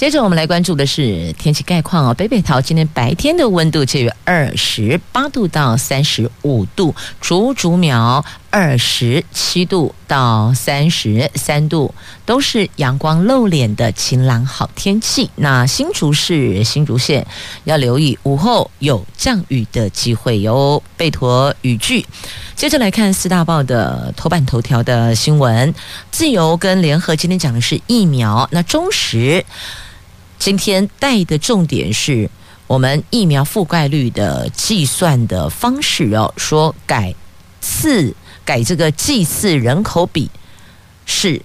接着我们来关注的是天气概况哦，北北桃今天白天的温度介于二十八度到三十五度，竹竹苗二十七度到三十三度，都是阳光露脸的晴朗好天气。那新竹市新竹县要留意午后有降雨的机会哟，备妥雨具。接着来看四大报的头版头条的新闻，自由跟联合今天讲的是疫苗，那中时。今天带的重点是我们疫苗覆盖率的计算的方式哦，说改次改这个祭祀人口比是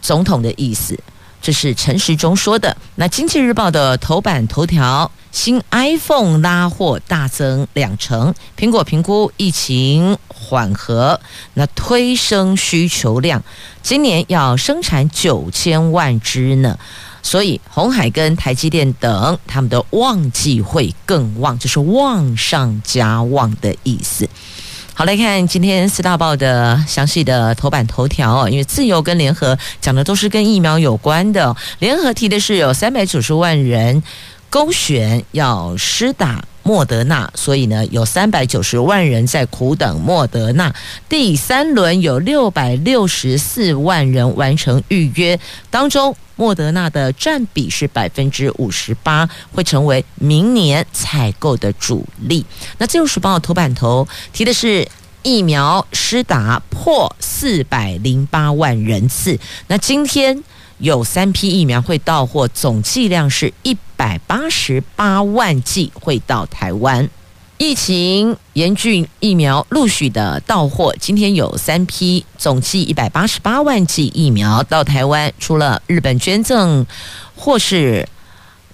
总统的意思，这是陈时中说的。那经济日报的头版头条，新 iPhone 拉货大增两成，苹果评估疫情缓和，那推升需求量，今年要生产九千万支呢。所以，红海跟台积电等他们的旺季会更旺，就是旺上加旺的意思。好，来看今天四大报的详细的头版头条哦，因为自由跟联合讲的都是跟疫苗有关的。联合提的是有三百九十万人勾选要施打。莫德纳，所以呢，有三百九十万人在苦等莫德纳。第三轮有六百六十四万人完成预约，当中莫德纳的占比是百分之五十八，会成为明年采购的主力。那自由时报头版头提的是疫苗施打破四百零八万人次，那今天。有三批疫苗会到货，总剂量是一百八十八万剂会到台湾。疫情严峻，疫苗陆续的到货。今天有三批，总计一百八十八万剂疫苗到台湾，除了日本捐赠或是。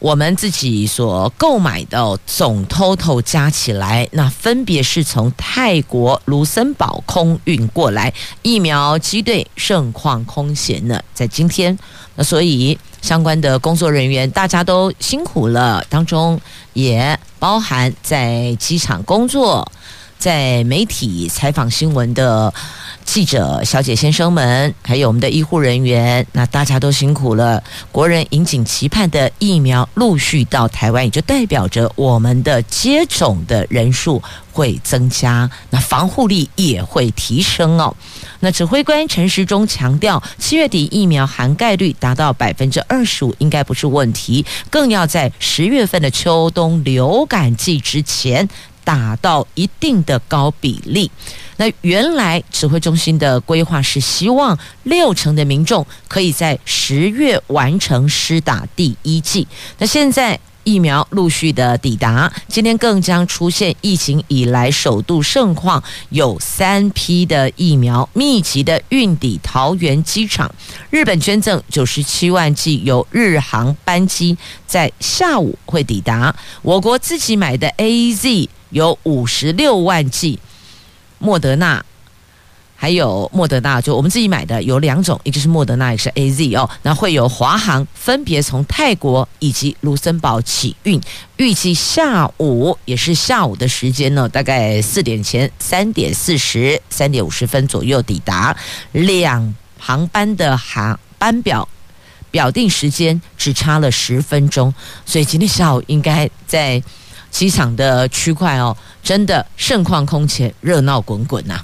我们自己所购买的总 total 加起来，那分别是从泰国卢森堡空运过来，疫苗机队盛况空前呢。在今天，那所以相关的工作人员大家都辛苦了，当中也包含在机场工作、在媒体采访新闻的。记者、小姐、先生们，还有我们的医护人员，那大家都辛苦了。国人引颈期盼的疫苗陆续到台湾，也就代表着我们的接种的人数会增加，那防护力也会提升哦。那指挥官陈时中强调，七月底疫苗涵盖率达到百分之二十五，应该不是问题，更要在十月份的秋冬流感季之前。达到一定的高比例。那原来指挥中心的规划是希望六成的民众可以在十月完成施打第一剂。那现在疫苗陆续的抵达，今天更将出现疫情以来首度盛况，有三批的疫苗密集的运抵桃园机场。日本捐赠九十七万剂，由日航班机在下午会抵达。我国自己买的 AZ。有五十六万剂莫德纳，还有莫德纳，就我们自己买的有两种，一个是莫德纳，一个是 AZ 哦。那会有华航分别从泰国以及卢森堡起运，预计下午也是下午的时间呢，大概四点前三点四十、三点五十分左右抵达。两航班的航班表表定时间只差了十分钟，所以今天下午应该在。机场的区块哦，真的盛况空前，热闹滚滚呐，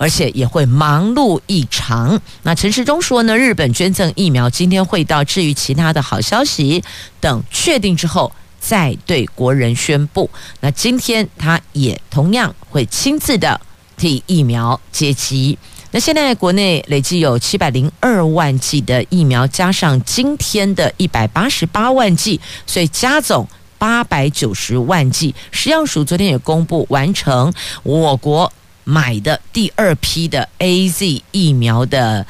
而且也会忙碌异常。那陈时中说呢，日本捐赠疫苗今天会到，至于其他的好消息等确定之后再对国人宣布。那今天他也同样会亲自的替疫苗接机。那现在国内累计有七百零二万剂的疫苗，加上今天的一百八十八万剂，所以加总。八百九十万剂，食药署昨天也公布完成我国买的第二批的 AZ 疫苗的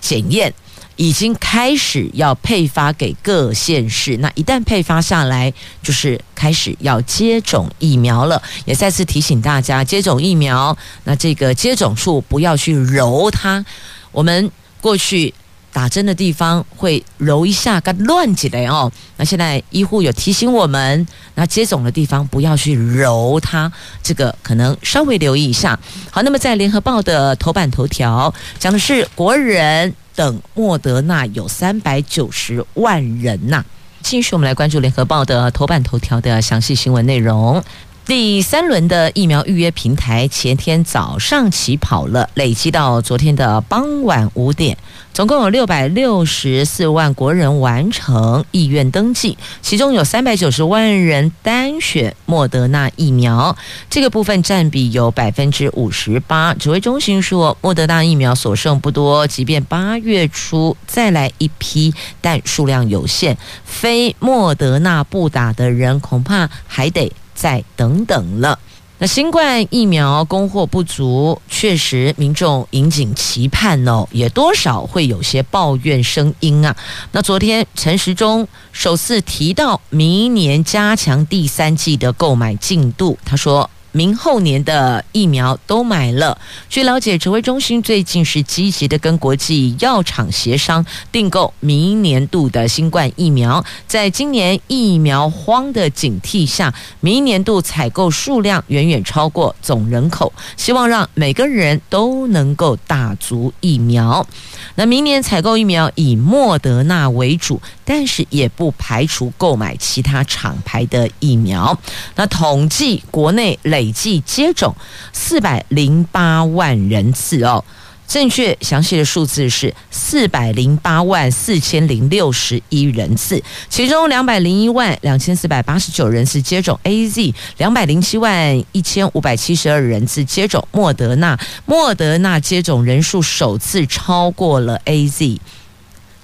检验，已经开始要配发给各县市。那一旦配发下来，就是开始要接种疫苗了。也再次提醒大家，接种疫苗，那这个接种处不要去揉它。我们过去。打针的地方会揉一下，该乱起来哦。那现在医护有提醒我们，那接种的地方不要去揉它，这个可能稍微留意一下。好，那么在联合报的头版头条讲的是国人等莫德纳有三百九十万人呐、继续，我们来关注联合报的头版头条的详细新闻内容。第三轮的疫苗预约平台前天早上起跑了，累积到昨天的傍晚五点，总共有六百六十四万国人完成意愿登记，其中有三百九十万人单选莫德纳疫苗，这个部分占比有百分之五十八。指挥中心说，莫德纳疫苗所剩不多，即便八月初再来一批，但数量有限，非莫德纳不打的人恐怕还得。再等等了。那新冠疫苗供货不足，确实民众引颈期盼哦，也多少会有些抱怨声音啊。那昨天陈时中首次提到明年加强第三季的购买进度，他说。明后年的疫苗都买了。据了解，指挥中心最近是积极的跟国际药厂协商订购明年度的新冠疫苗。在今年疫苗荒的警惕下，明年度采购数量远远超过总人口，希望让每个人都能够打足疫苗。那明年采购疫苗以莫德纳为主，但是也不排除购买其他厂牌的疫苗。那统计国内累计接种四百零八万人次哦，正确详细的数字是四百零八万四千零六十一人次，其中两百零一万两千四百八十九人次接种 AZ，两百零七万一千五百七十二人次接种莫德纳，莫德纳接种人数首次超过了 AZ。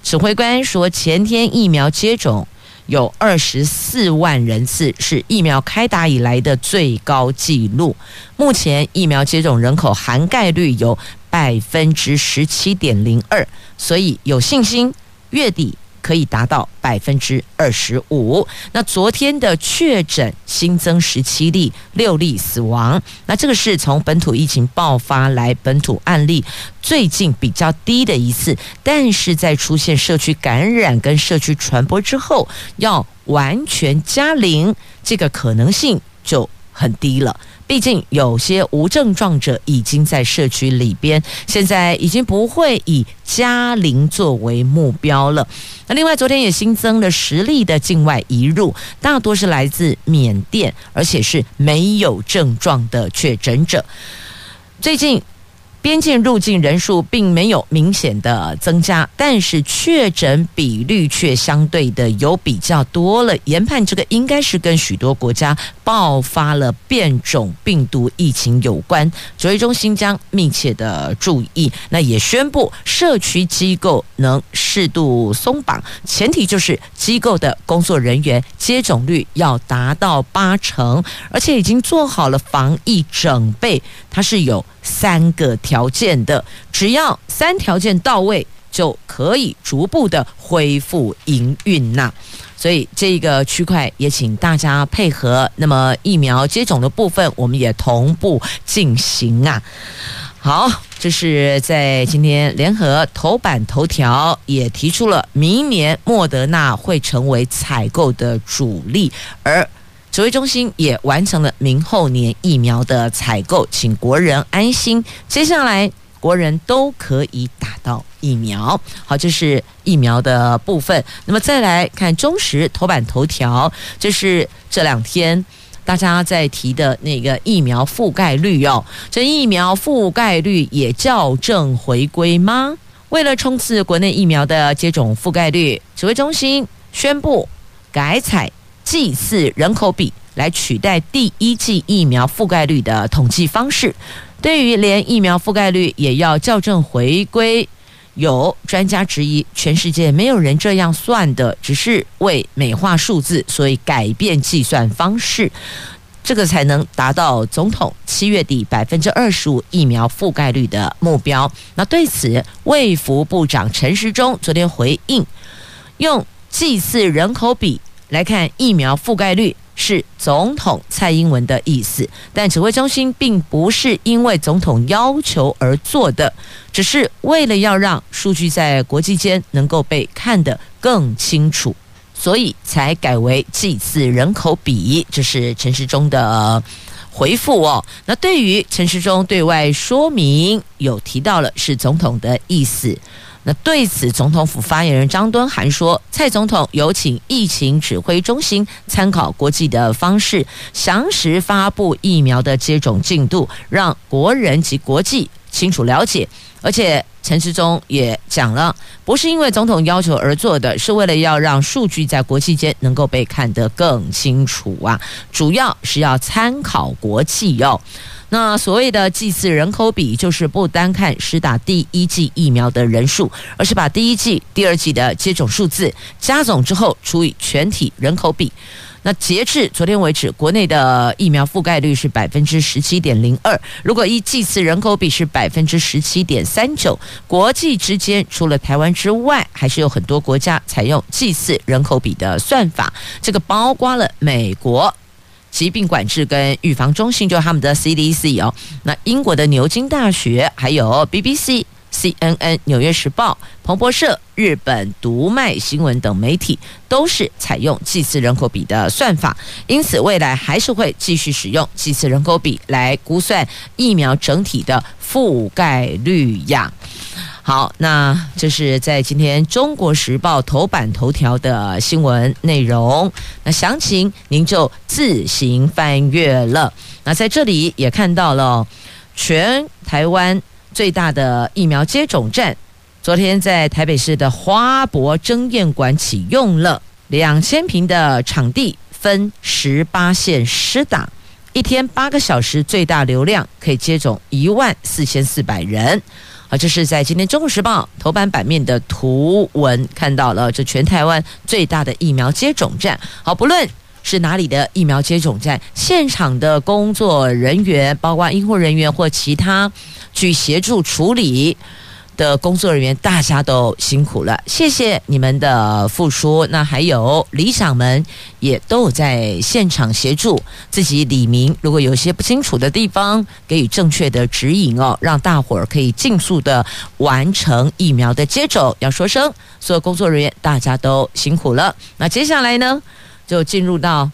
指挥官说，前天疫苗接种。有二十四万人次，是疫苗开打以来的最高纪录。目前疫苗接种人口涵盖率有百分之十七点零二，所以有信心月底。可以达到百分之二十五。那昨天的确诊新增十七例，六例死亡。那这个是从本土疫情爆发来本土案例最近比较低的一次。但是在出现社区感染跟社区传播之后，要完全加零，这个可能性就很低了。毕竟有些无症状者已经在社区里边，现在已经不会以家龄作为目标了。那另外，昨天也新增了十例的境外移入，大多是来自缅甸，而且是没有症状的确诊者。最近。边境入境人数并没有明显的增加，但是确诊比率却相对的有比较多了。研判这个应该是跟许多国家爆发了变种病毒疫情有关。指挥中心将密切的注意，那也宣布社区机构能适度松绑，前提就是机构的工作人员接种率要达到八成，而且已经做好了防疫准备。它是有。三个条条件的，只要三条件到位，就可以逐步的恢复营运呐。所以这个区块也请大家配合。那么疫苗接种的部分，我们也同步进行啊。好，这是在今天联合头版头条也提出了，明年莫德纳会成为采购的主力，而。指挥中心也完成了明后年疫苗的采购，请国人安心。接下来国人都可以打到疫苗。好，这是疫苗的部分。那么再来看中时头版头条，这是这两天大家在提的那个疫苗覆盖率哦。这疫苗覆盖率也校正回归吗？为了冲刺国内疫苗的接种覆盖率，指挥中心宣布改采。祭祀人口比来取代第一剂疫苗覆盖率的统计方式，对于连疫苗覆盖率也要校正回归，有专家质疑，全世界没有人这样算的，只是为美化数字，所以改变计算方式。这个才能达到总统七月底百分之二十五疫苗覆盖率的目标。那对此，卫福部长陈时中昨天回应，用祭祀人口比来看疫苗覆盖率。是总统蔡英文的意思，但指挥中心并不是因为总统要求而做的，只是为了要让数据在国际间能够被看得更清楚，所以才改为剂次人口比。这是陈时中的回复哦。那对于陈时中对外说明，有提到了是总统的意思。那对此，总统府发言人张敦涵说：“蔡总统有请疫情指挥中心参考国际的方式，详实发布疫苗的接种进度，让国人及国际清楚了解。而且陈时中也讲了，不是因为总统要求而做的，是为了要让数据在国际间能够被看得更清楚啊，主要是要参考国际哟。”那所谓的祭祀人口比，就是不单看施打第一剂疫苗的人数，而是把第一剂、第二剂的接种数字加总之后除以全体人口比。那截至昨天为止，国内的疫苗覆盖率是百分之十七点零二。如果一祭祀人口比是百分之十七点三九，国际之间除了台湾之外，还是有很多国家采用祭祀人口比的算法。这个包括了美国。疾病管制跟预防中心，就是他们的 CDC 哦。那英国的牛津大学，还有 BBC、CNN、纽约时报、彭博社、日本读卖新闻等媒体，都是采用剂次人口比的算法。因此，未来还是会继续使用剂次人口比来估算疫苗整体的覆盖率呀。好，那这是在今天《中国时报》头版头条的新闻内容。那详情您就自行翻阅了。那在这里也看到了全台湾最大的疫苗接种站，昨天在台北市的花博争艳馆启用了两千坪的场地，分十八线施打，一天八个小时，最大流量可以接种一万四千四百人。这是在今天《中国时报》头版版面的图文看到了，这全台湾最大的疫苗接种站。好，不论是哪里的疫苗接种站，现场的工作人员，包括医护人员或其他去协助处理。的工作人员，大家都辛苦了，谢谢你们的付出。那还有里长们也都有在现场协助自己李明，如果有些不清楚的地方，给予正确的指引哦，让大伙儿可以尽速的完成疫苗的接种。要说声，所有工作人员大家都辛苦了。那接下来呢，就进入到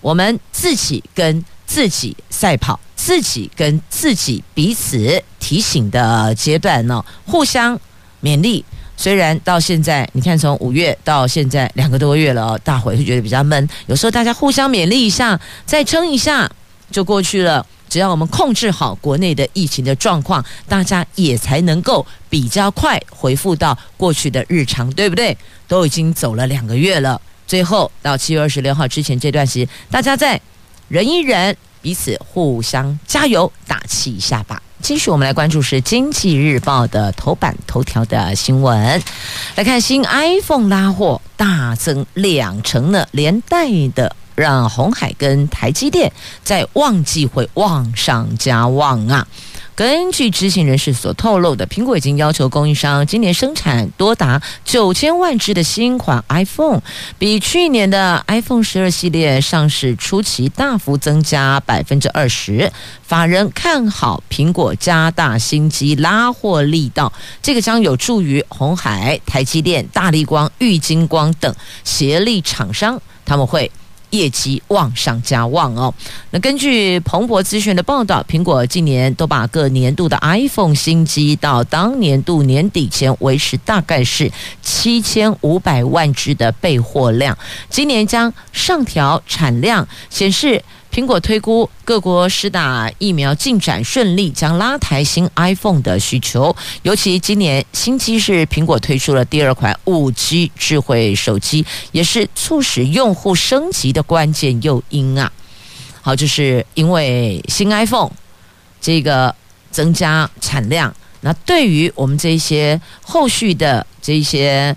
我们自己跟自己赛跑。自己跟自己彼此提醒的阶段呢，互相勉励。虽然到现在，你看从五月到现在两个多月了，大伙会觉得比较闷。有时候大家互相勉励一下，再撑一下就过去了。只要我们控制好国内的疫情的状况，大家也才能够比较快恢复到过去的日常，对不对？都已经走了两个月了，最后到七月二十六号之前这段时间，大家在忍一忍。彼此互相加油打气一下吧。继续，我们来关注是《经济日报》的头版头条的新闻。来看新 iPhone 拉货大增两成呢，连带的让红海跟台积电在旺季会旺上加旺啊。根据知情人士所透露的，苹果已经要求供应商今年生产多达九千万只的新款 iPhone，比去年的 iPhone 十二系列上市初期大幅增加百分之二十。法人看好苹果加大新机拉货力道，这个将有助于鸿海、台积电、大立光、玉晶光等协力厂商，他们会。业绩旺上加旺哦。那根据彭博资讯的报道，苹果近年都把各年度的 iPhone 新机到当年度年底前维持大概是七千五百万只的备货量，今年将上调产量，显示。苹果推估，各国施打疫苗进展顺利，将拉抬新 iPhone 的需求。尤其今年新机是苹果推出了第二款五 G 智慧手机，也是促使用户升级的关键诱因啊！好，就是因为新 iPhone 这个增加产量，那对于我们这些后续的这些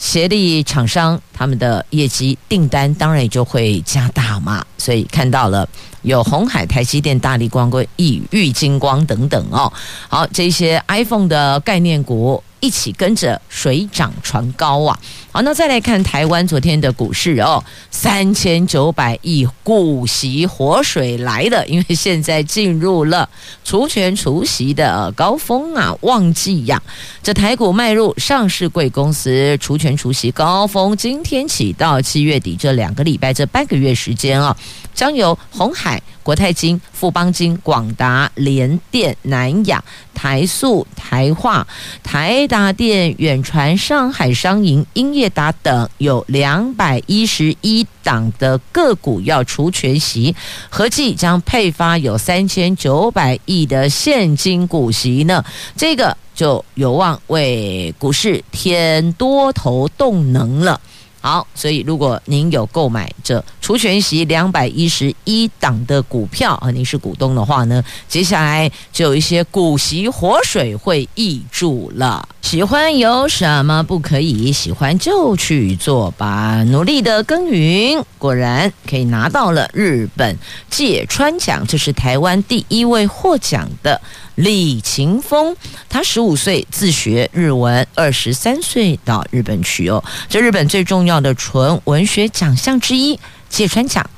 协力厂商他们的业绩订单当然也就会加大嘛，所以看到了有红海、台积电、大力光、跟亿玉金光等等哦，好，这些 iPhone 的概念股。一起跟着水涨船高啊！好，那再来看台湾昨天的股市哦，三千九百亿股息活水来了，因为现在进入了除权除息的高峰啊，旺季呀、这台股迈入上市贵公司除权除息高峰，今天起到七月底这两个礼拜这半个月时间啊，将由鸿海。国泰金、富邦金、广达、联电、南亚、台塑、台化、台达电、远传、上海商银、英业达等有两百一十一档的个股要除权息，合计将配发有三千九百亿的现金股息呢。这个就有望为股市添多头动能了。好，所以如果您有购买这除权息两百一十一档的股票啊，您是股东的话呢，接下来就有一些股息活水会溢注了。喜欢有什么不可以？喜欢就去做吧，努力的耕耘，果然可以拿到了日本芥川奖，这是台湾第一位获奖的。李勤峰，他十五岁自学日文，二十三岁到日本去哦。这日本最重要的纯文学奖项之一芥川奖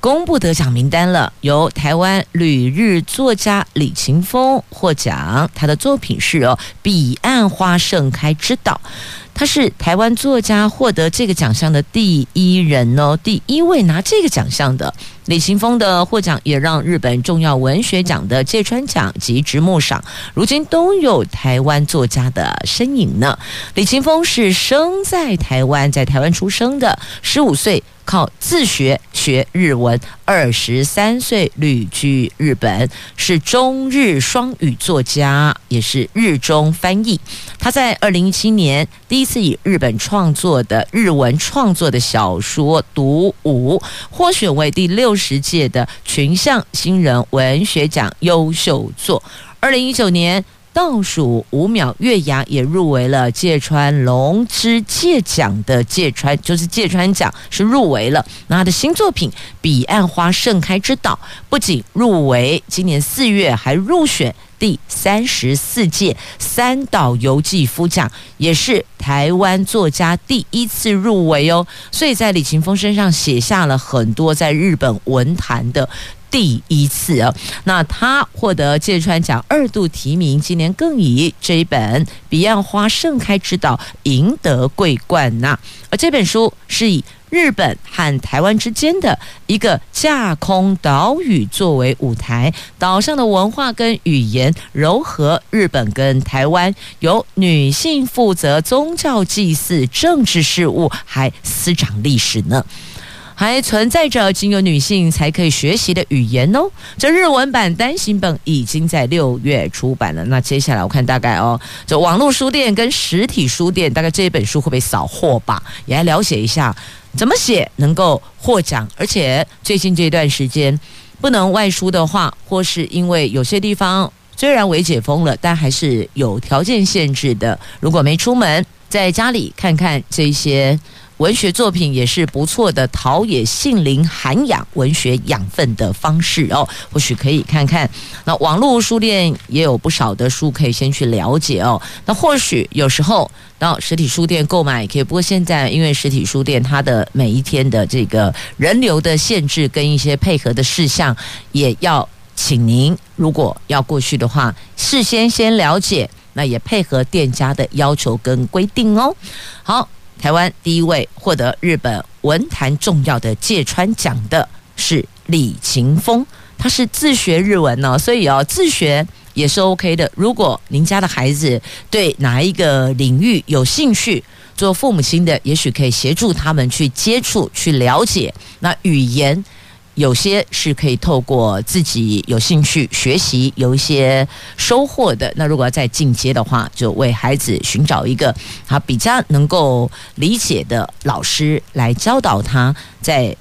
公布得奖名单了，由台湾旅日作家李勤峰获奖。他的作品是哦《彼岸花盛开之岛》。他是台湾作家获得这个奖项的第一人哦，第一位拿这个奖项的李琴峰的获奖，也让日本重要文学奖的芥川奖及直木赏，如今都有台湾作家的身影呢。李琴峰是生在台湾，在台湾出生的，十五岁。靠自学学日文，二十三岁旅居日本，是中日双语作家，也是日中翻译。他在二零一七年第一次以日本创作的日文创作的小说《独舞》获选为第六十届的群像新人文学奖优秀作。二零一九年。倒数五秒月牙也入围了芥川龙之介奖的芥川，就是芥川奖是入围了。那他的新作品《彼岸花盛开之岛》不仅入围，今年四月还入选第三十四届三岛由纪夫奖，也是台湾作家第一次入围哦。所以在李勤峰身上写下了很多在日本文坛的。第一次啊，那他获得芥川奖二度提名，今年更以这一本《彼岸花盛开之岛》赢得桂冠呐。而这本书是以日本和台湾之间的一个架空岛屿作为舞台，岛上的文化跟语言糅合，日本跟台湾由女性负责宗教祭祀、政治事务，还司掌历史呢。还存在着仅有女性才可以学习的语言哦。这日文版单行本已经在六月出版了。那接下来我看大概哦，这网络书店跟实体书店大概这本书会不会扫货吧？也来了解一下怎么写能够获奖。而且最近这段时间不能外出的话，或是因为有些地方虽然微解封了，但还是有条件限制的。如果没出门，在家里看看这些。文学作品也是不错的陶冶性灵、涵养文学养分的方式哦，或许可以看看。那网络书店也有不少的书可以先去了解哦。那或许有时候到实体书店购买也可以，不过现在因为实体书店它的每一天的这个人流的限制跟一些配合的事项，也要请您如果要过去的话，事先先了解，那也配合店家的要求跟规定哦。好。台湾第一位获得日本文坛重要的芥川奖的是李勤峰，他是自学日文呢，所以哦，自学也是 OK 的。如果您家的孩子对哪一个领域有兴趣，做父母亲的也许可以协助他们去接触、去了解那语言。有些是可以透过自己有兴趣学习，有一些收获的。那如果要再进阶的话，就为孩子寻找一个他比较能够理解的老师来教导他，在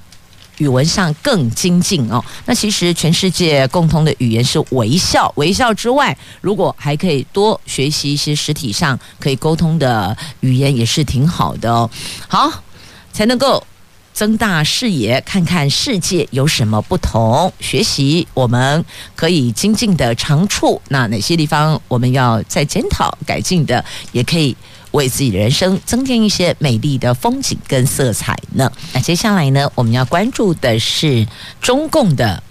语文上更精进哦。那其实全世界共通的语言是微笑，微笑之外，如果还可以多学习一些实体上可以沟通的语言，也是挺好的哦。好，才能够。增大视野，看看世界有什么不同，学习我们可以精进的长处。那哪些地方我们要再检讨改进的，也可以为自己的人生增添一些美丽的风景跟色彩呢？那接下来呢，我们要关注的是中共的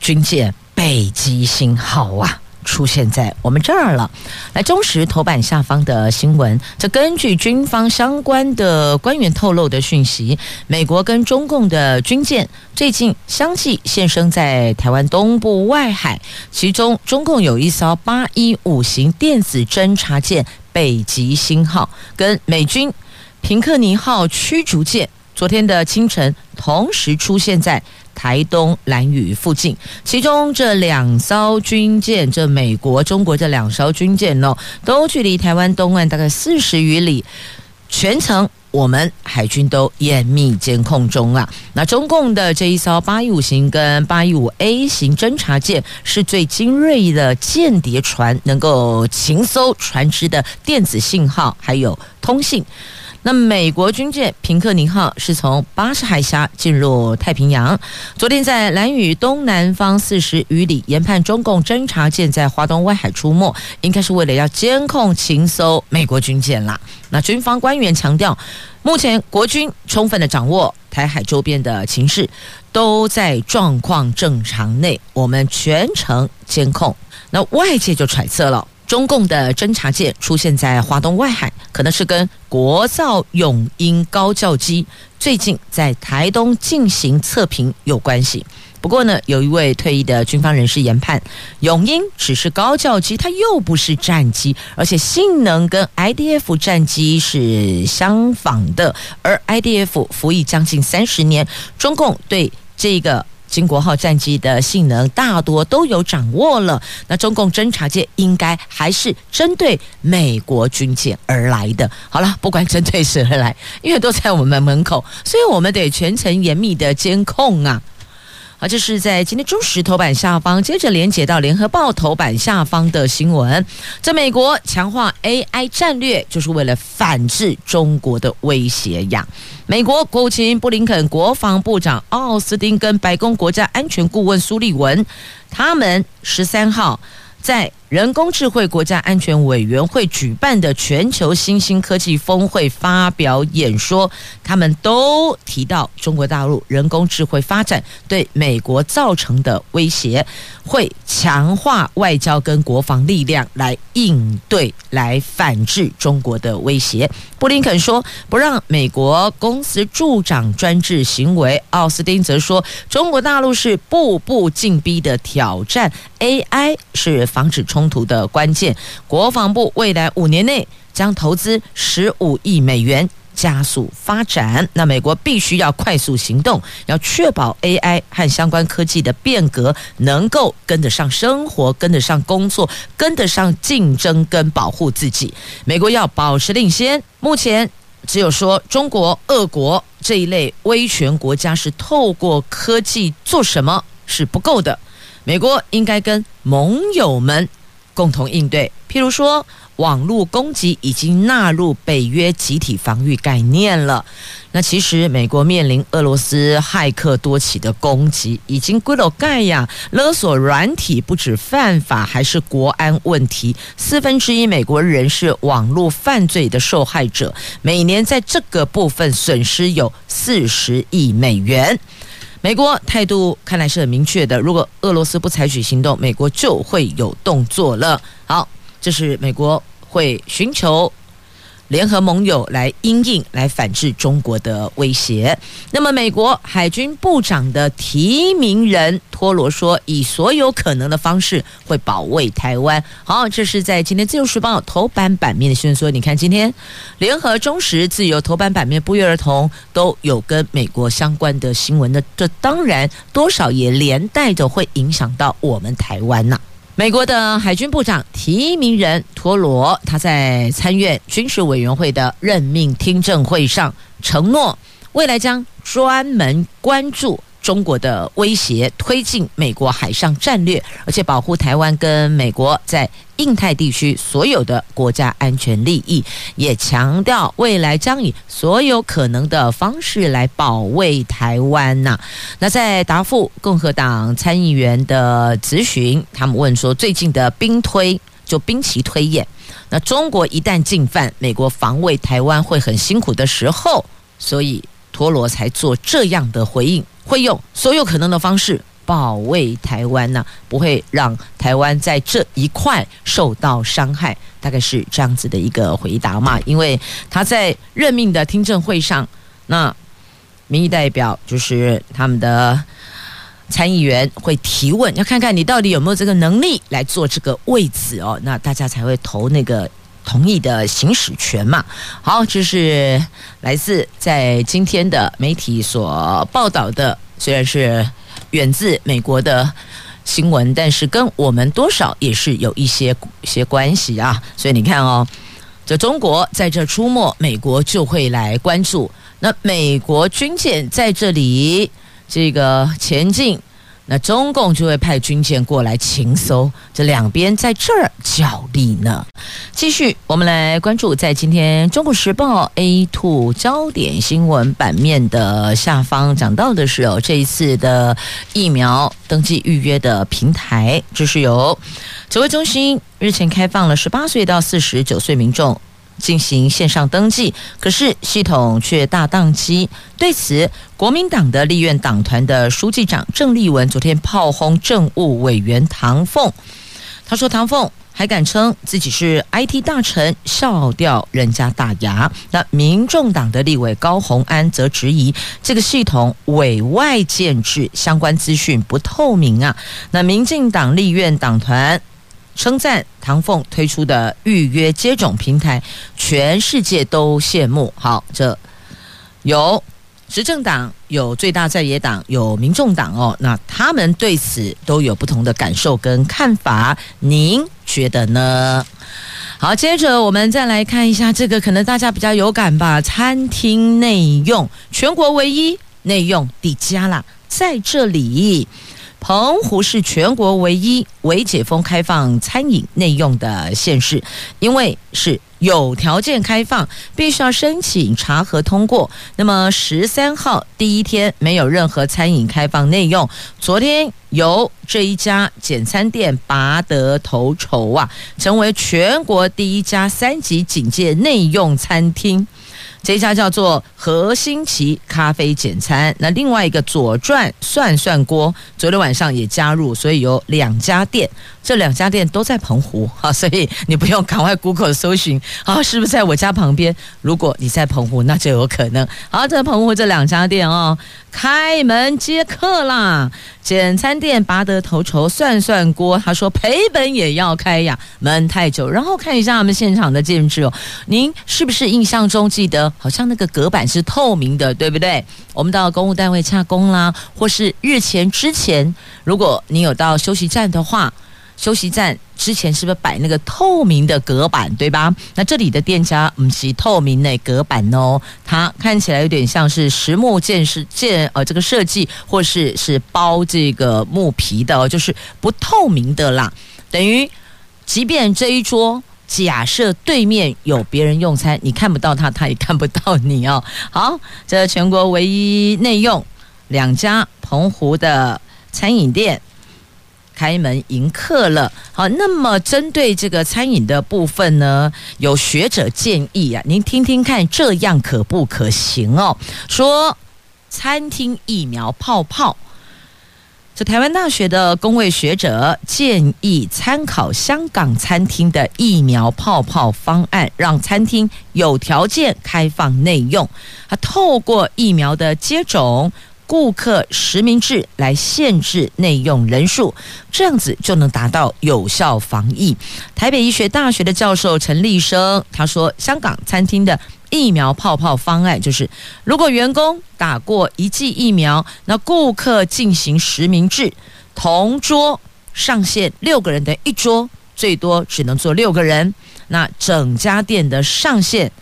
军舰北极星号啊。出现在我们这儿了。来，中时头版下方的新闻，这根据军方相关的官员透露的讯息，美国跟中共的军舰最近相继现身在台湾东部外海，其中中共有一艘八一五型电子侦察舰北极星号，跟美军平克尼号驱逐舰昨天的清晨同时出现在。台东兰屿附近，其中这两艘军舰，这美国、中国这两艘军舰呢，都距离台湾东岸大概四十余里，全程我们海军都严密监控中啊。那中共的这一艘八一五型跟八一五 A 型侦察舰是最精锐的间谍船，能够勤搜船只的电子信号还有通信。那美国军舰平克尼号是从巴士海峡进入太平洋，昨天在兰屿东南方四十余里研判中共侦察舰在华东外海出没，应该是为了要监控情搜美国军舰啦。那军方官员强调，目前国军充分的掌握台海周边的情势，都在状况正常内，我们全程监控。那外界就揣测了。中共的侦察舰出现在华东外海，可能是跟国造永鹰高教机最近在台东进行测评有关系。不过呢，有一位退役的军方人士研判，永鹰只是高教机，它又不是战机，而且性能跟 IDF 战机是相仿的，而 IDF 服役将近三十年，中共对这个。金国号战机的性能大多都有掌握了，那中共侦察界应该还是针对美国军舰而来的。好了，不管针对谁而来，因为都在我们门口，所以我们得全程严密的监控啊。而，这是在今天中时头版下方，接着连接到联合报头版下方的新闻。在美国强化 AI 战略，就是为了反制中国的威胁呀。美国国务卿布林肯、国防部长奥斯汀跟白宫国家安全顾问苏利文，他们十三号。在人工智慧国家安全委员会举办的全球新兴科技峰会发表演说，他们都提到中国大陆人工智慧发展对美国造成的威胁，会强化外交跟国防力量来应对、来反制中国的威胁。布林肯说，不让美国公司助长专制行为。奥斯汀则说，中国大陆是步步进逼的挑战，AI 是。防止冲突的关键，国防部未来五年内将投资十五亿美元加速发展。那美国必须要快速行动，要确保 AI 和相关科技的变革能够跟得上生活，跟得上工作，跟得上竞争跟保护自己。美国要保持领先。目前只有说中国、俄国这一类威权国家是透过科技做什么是不够的。美国应该跟盟友们共同应对，譬如说网络攻击已经纳入北约集体防御概念了。那其实美国面临俄罗斯骇客多起的攻击，已经归了盖呀，勒索软体不止犯法，还是国安问题。四分之一美国人是网络犯罪的受害者，每年在这个部分损失有四十亿美元。美国态度看来是很明确的，如果俄罗斯不采取行动，美国就会有动作了。好，这是美国会寻求。联合盟友来因应，来反制中国的威胁。那么，美国海军部长的提名人托罗说，以所有可能的方式会保卫台湾。好，这是在今天《自由时报》头版版面的新闻。所以，你看，今天联合、中时、自由头版版面不约而同都有跟美国相关的新闻。那这当然多少也连带着会影响到我们台湾呐。美国的海军部长提名人托罗，他在参院军事委员会的任命听证会上承诺，未来将专门关注中国的威胁，推进美国海上战略，而且保护台湾跟美国在印太地区所有的国家安全利益，也强调未来将以所有可能的方式来保卫台湾呐。那在答复共和党参议员的质询，他们问说，最近的兵推就兵棋推演，那中国一旦进犯，美国防卫台湾会很辛苦的时候，所以托罗才做这样的回应。会用所有可能的方式保卫台湾呢、不会让台湾在这一块受到伤害，大概是这样子的一个回答嘛。因为他在任命的听证会上，那民意代表就是他们的参议员会提问，要看看你到底有没有这个能力来做这个位置哦，那大家才会投那个同意的行使权嘛。好，这是来自在今天的媒体所报道的。虽然是远自美国的新闻，但是跟我们多少也是有一些些关系啊。所以你看哦，这中国在这出没，美国就会来关注。那美国军舰在这里这个前进。那中共就会派军舰过来情搜，这两边在这儿角力呢。继续，我们来关注在今天《中国时报》A two 焦点新闻版面的下方讲到的是哦，这一次的疫苗登记预约的平台，就是由指挥中心日前开放了十八岁到四十九岁民众。进行线上登记，可是系统却大宕机。对此，国民党的立院党团的书记长郑丽文昨天炮轰政务委员唐凤。他说：“唐凤还敢称自己是 IT 大臣，笑掉人家大牙。”那民众党的立委高虹安则质疑这个系统委外建制，相关资讯不透明啊。那民进党立院党团。称赞唐凤推出的预约接种平台，全世界都羡慕。好，这有执政党，有最大在野党，有民众党哦。那他们对此都有不同的感受跟看法，您觉得呢？好，接着我们再来看一下这个，可能大家比较有感吧。餐厅内用，全国唯一内用底加啦，在这里。澎湖是全国唯一未解封开放餐饮内用的县市，因为是有条件开放，必须要申请查核通过。那么十三号第一天没有任何餐饮开放内用，昨天由这一家简餐店拔得头筹啊，成为全国第一家三级警戒内用餐厅。这家叫做何新奇咖啡简餐，那另外一个左转涮涮锅，昨天晚上也加入，所以有两家店，这两家店都在澎湖 啊，所以你不用赶快 Google 搜寻啊，是不是在我家旁边？如果你在澎湖，那就有可能。好，在澎湖这两家店哦。开门接客啦！简餐店拔得头筹，涮涮锅，他说赔本也要开呀，闷太久。然后看一下他们现场的建制哦，您是不是印象中记得好像那个隔板是透明的，对不对？我们到公务单位洽公啦，或是日前之前，如果你有到休息站的话。休息站之前是不是摆那个透明的隔板，对吧？那这里的店家不是透明的隔板哦，它看起来有点像是实木建是建呃这个设计，或是是包这个木皮的，就是不透明的啦。等于，即便这一桌假设对面有别人用餐，你看不到他，他也看不到你哦。好，这全国唯一内用两家澎湖的餐饮店。开门迎客了，好，那么针对这个餐饮的部分呢，有学者建议啊，您听听看，这样可不可行哦？说餐厅疫苗泡泡，这台湾大学的公卫学者建议参考香港餐厅的疫苗泡泡方案，让餐厅有条件开放内用，啊，透过疫苗的接种。顾客实名制来限制内用人数，这样子就能达到有效防疫。台北医学大学的教授陈立生他说，香港餐厅的疫苗泡泡方案就是，如果员工打过一剂疫苗，那顾客进行实名制，同桌上限六个人的一桌，最多只能坐六个人。那整家店的上限。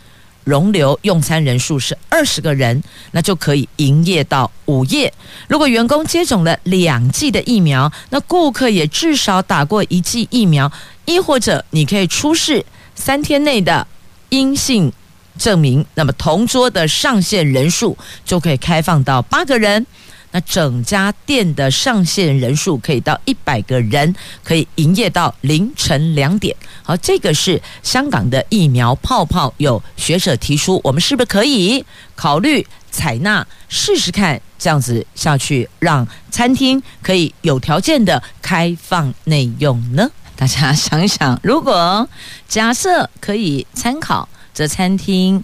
容留用餐人数是二十个人，那就可以营业到午夜。如果员工接种了两剂的疫苗，那顾客也至少打过一剂疫苗，亦或者你可以出示三天内的阴性证明，那么同桌的上限人数就可以开放到八个人。那整家店的上线人数可以到一百个人，可以营业到凌晨两点。好，这个是香港的疫苗泡泡。有学者提出，我们是不是可以考虑采纳试试看？这样子下去，让餐厅可以有条件的开放内用呢？大家想一想，如果假设可以参考这餐厅。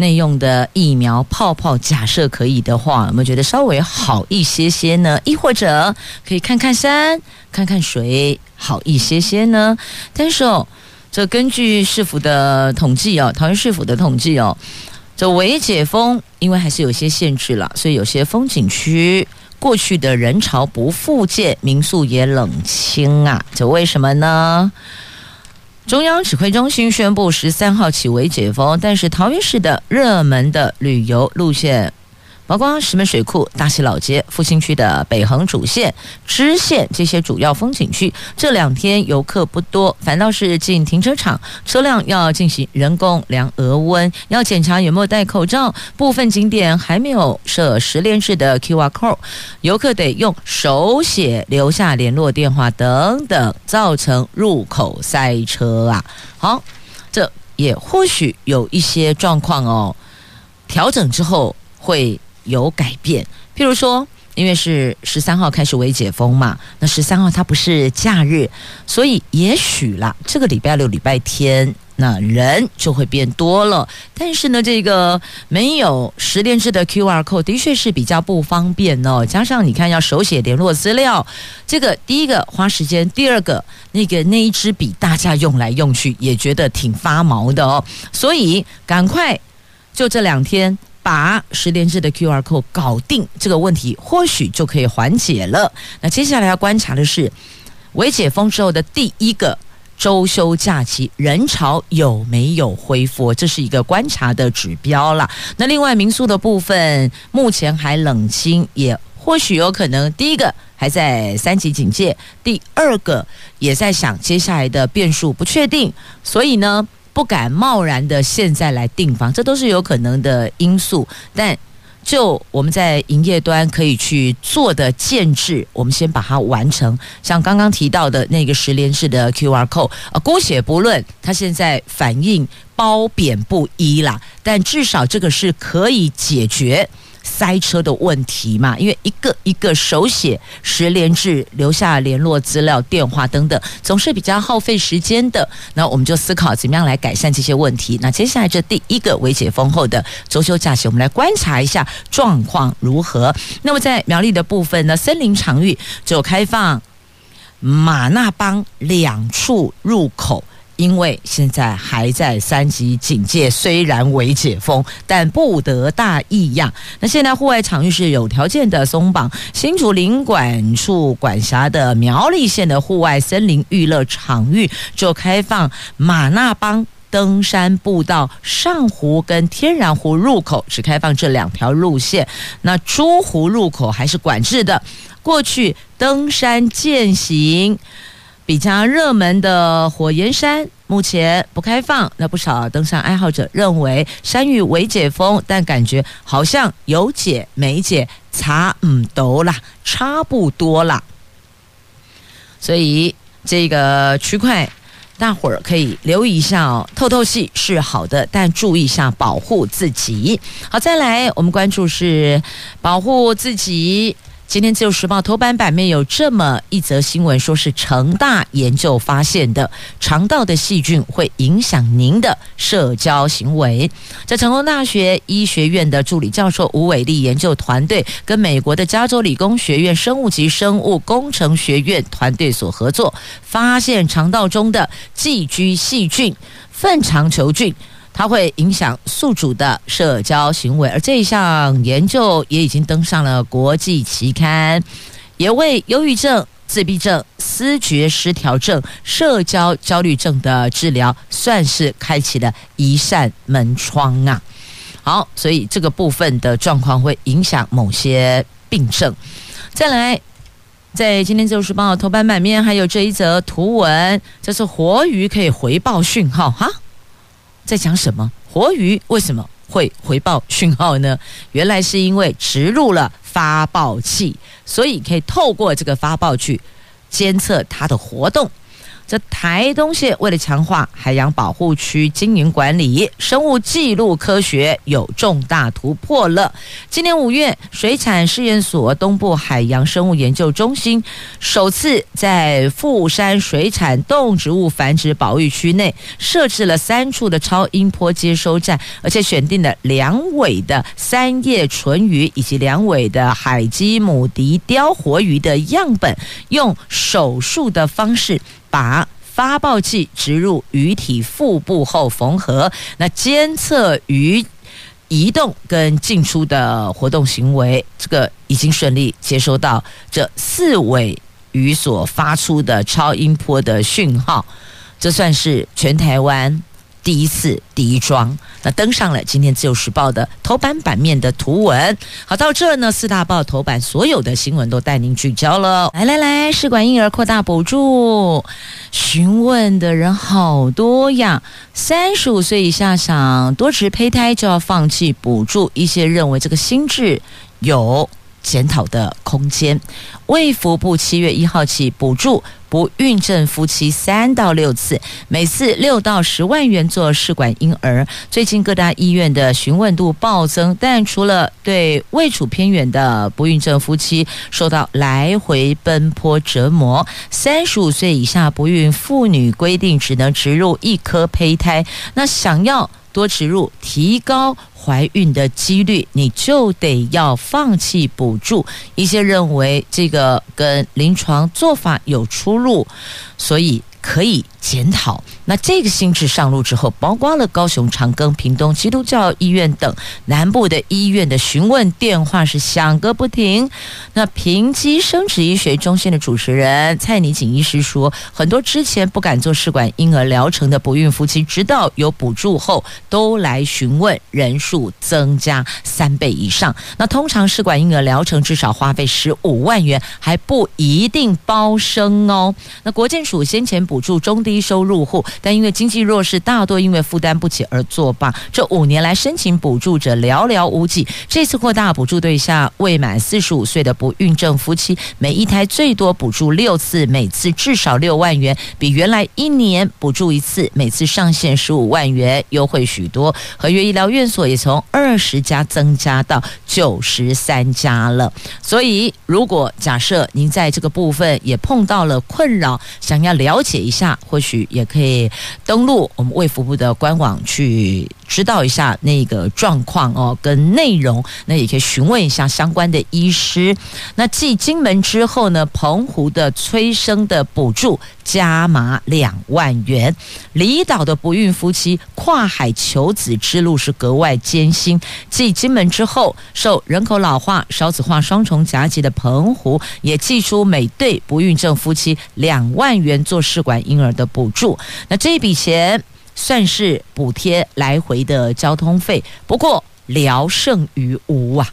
内用的疫苗泡泡，假设可以的话，有没有觉得稍微好一些些呢？亦或者可以看看山，看看水，好一些些呢？但是哦，这根据市府的统计哦，桃园市府的统计哦，这微解封，因为还是有些限制了，所以有些风景区过去的人潮不复见，民宿也冷清啊，这为什么呢？中央指挥中心宣布十三号起为解封，但是桃园市的热门的旅游路线。包括石门水库、大溪老街、复兴区的北横主线、支线这些主要风景区，这两天游客不多，反倒是进停车场，车辆要进行人工量额温，要检查有没有戴口罩。部分景点还没有设实联制的 QR code，游客得用手写留下联络电话等等，造成入口塞车啊。好，这也或许有一些状况哦，调整之后会。有改变，譬如说，因为是十三号开始微解封嘛，那十三号它不是假日，所以也许啦，这个礼拜六、礼拜天，那人就会变多了。但是呢，这个没有实联制的 QR code 的确是比较不方便哦。加上你看要手写联络资料，这个第一个花时间，第二个那个那一支笔大家用来用去也觉得挺发毛的哦。所以赶快就这两天。把十连制的 QR code 搞定，这个问题或许就可以缓解了。那接下来要观察的是，微解封之后的第一个周休假期人潮有没有恢复，这是一个观察的指标了。那另外民宿的部分，目前还冷清，也或许有可能第一个还在三级警戒，第二个也在想接下来的变数不确定，所以呢。不敢贸然的现在来订房，这都是有可能的因素。但就我们在营业端可以去做的建制，我们先把它完成。像刚刚提到的那个十连式的 QR code，呃，姑且不论它现在反应褒贬不一啦，但至少这个是可以解决。塞车的问题嘛，因为一个一个手写十连制，留下联络资料、电话等等，总是比较耗费时间的。那我们就思考怎么样来改善这些问题。那接下来这第一个微解封后的周休假期，我们来观察一下状况如何。那么在苗栗的部分呢，森林场域就开放马那邦两处入口。因为现在还在三级警戒，虽然未解封，但不得大异样。那现在户外场域是有条件的松绑，新竹林管处管辖的苗栗县的户外森林娱乐场域就开放马那邦登山步道上湖跟天然湖入口，只开放这两条路线。那珠湖入口还是管制的。过去登山健行。比较热门的火焰山目前不开放，那不少登山爱好者认为山域微解封，但感觉好像有解没解，差唔多啦，差不多啦。所以这个区块，大伙儿可以留意一下哦。透透气是好的，但注意一下保护自己。好，再来我们关注是保护自己。今天《自由时报》头版版面有这么一则新闻，说是成大研究发现的肠道的细菌会影响您的社交行为。在成功大学医学院的助理教授吴伟立研究团队跟美国的加州理工学院生物及生物工程学院团队所合作，发现肠道中的寄居细菌粪肠球菌。它会影响宿主的社交行为，而这一项研究也已经登上了国际期刊，也为忧郁症自闭症、思觉失调症、社交焦虑症的治疗，算是开启了一扇门窗啊。好，所以这个部分的状况会影响某些病症。再来，在今天《自由时报》头版版面还有这一则图文，这是活鱼可以回报讯号哈，在讲什么？活鱼为什么会回报讯号呢？原来是因为植入了发报器，所以可以透过这个发报去监测它的活动。这台东县为了强化海洋保护区经营管理，生物记录科学有重大突破了。今年五月，水产试验所东部海洋生物研究中心首次在富山水产动植物繁殖保育区内设置了三处的超音波接收站，而且选定了两尾的三叶纯鱼以及两尾的海基母迪雕活鱼的样本，用手术的方式。把发报器植入鱼体腹部后缝合，那监测鱼移动跟进出的活动行为，这个已经顺利接收到这四尾鱼所发出的超音波的讯号，这算是全台湾。第一次第一桩，那登上了今天自由时报的头版版面的图文。好，到这呢，四大报头版所有的新闻都带您聚焦了。来来来，试管婴儿扩大补助，询问的人好多呀。三十五岁以下想多植胚胎就要放弃补助，一些认为这个心智有检讨的空间。卫福部七月一号起补助不孕症夫妻三到六次，每次六到十万元做试管婴儿。最近各大医院的询问度暴增，但除了对位处偏远的不孕症夫妻受到来回奔波折磨，三十五岁以下不孕妇女规定只能植入一颗胚胎。那想要多植入，提高怀孕的几率，你就得要放弃补助。一些认为这个跟临床做法有出入，所以可以检讨。那这个新制上路之后，包括了高雄长庚、屏东基督教医院等南部的医院的询问电话是响个不停。那平基生殖医学中心的主持人蔡妮锦医师说，很多之前不敢做试管婴儿疗程的不孕夫妻，直到有补助后，都来询问，人数增加三倍以上。那通常试管婴儿疗程至少花费十五万元，还不一定包生哦。那国健署先前补助中低收入户。但因为经济弱势，大多因为负担不起而作罢。这五年来，申请补助者寥寥无几。这次扩大补助对象，未满四十五岁的不孕症夫妻，每一胎最多补助六次，每次至少六万元，比原来一年补助一次，每次上限十五万元优惠许多。合约医疗院所也从二十家增加到九十三家了。所以，如果假设您在这个部分也碰到了困扰，想要了解一下，或许也可以。登录我们卫福部的官网去知道一下那个状况哦，跟内容，那也可以询问一下相关的医师。那继金门之后呢，澎湖的催生的补助加码两万元，离岛的不孕夫妻跨海求子之路是格外艰辛。继金门之后，受人口老化、少子化双重夹击的澎湖，也寄出每对不孕症夫妻两万元做试管婴儿的补助。那这笔钱算是补贴来回的交通费，不过聊胜于无啊。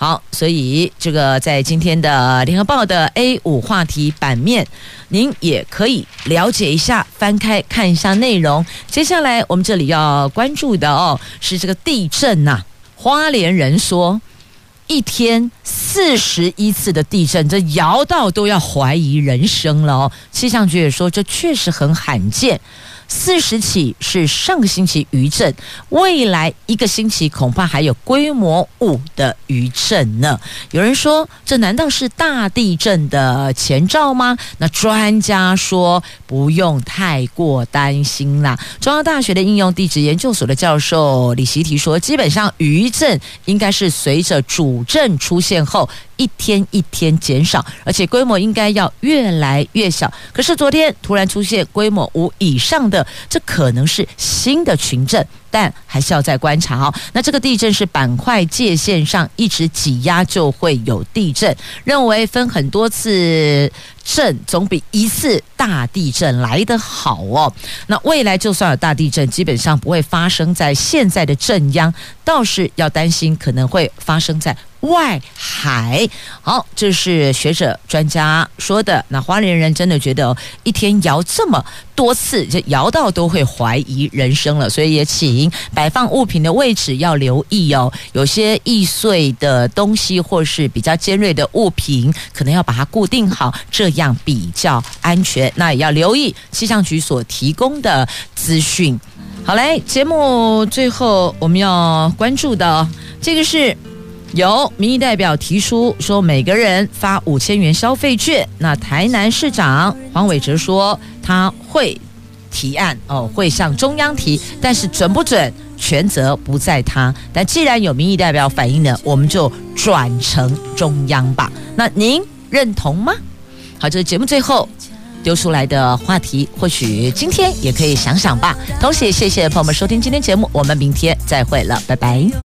好，所以这个在今天的联合报的 A 五话题版面，您也可以了解一下，翻开看一下内容。接下来我们这里要关注的哦，是这个地震呐、花莲人说，一天四十一次的地震，这摇到都要怀疑人生了哦。气象局也说，这确实很罕见。四十起是上个星期余震，未来一个星期恐怕还有规模五的余震呢。有人说，这难道是大地震的前兆吗？那专家说不用太过担心啦。中央大学的应用地质研究所的教授李习题说，基本上余震应该是随着主震出现后。一天一天减少，而且规模应该要越来越小。可是昨天突然出现规模五以上的这可能是新的群阵，但还是要再观察哦。那这个地震是板块界线上一直挤压就会有地震，认为分很多次震总比一次大地震来得好哦。那未来就算有大地震，基本上不会发生在现在的震央，倒是要担心可能会发生在。外海，好，这是学者专家说的。那花莲人真的觉得一天摇这么多次，就摇到都会怀疑人生了。所以也请摆放物品的位置要留意哦。有些易碎的东西或是比较尖锐的物品，可能要把它固定好，这样比较安全。那也要留意气象局所提供的资讯。好嘞，节目最后我们要关注的这个是。有民意代表提出说，每个人发五千元消费券。那台南市长黄伟哲说，他会提案哦，会向中央提，但是准不准，权责不在他。但既然有民意代表反映呢，我们就转成中央吧。那您认同吗？好，这是节目最后丢出来的话题，或许今天也可以想想吧。同时也谢谢朋友们收听今天节目，我们明天再会了，拜拜。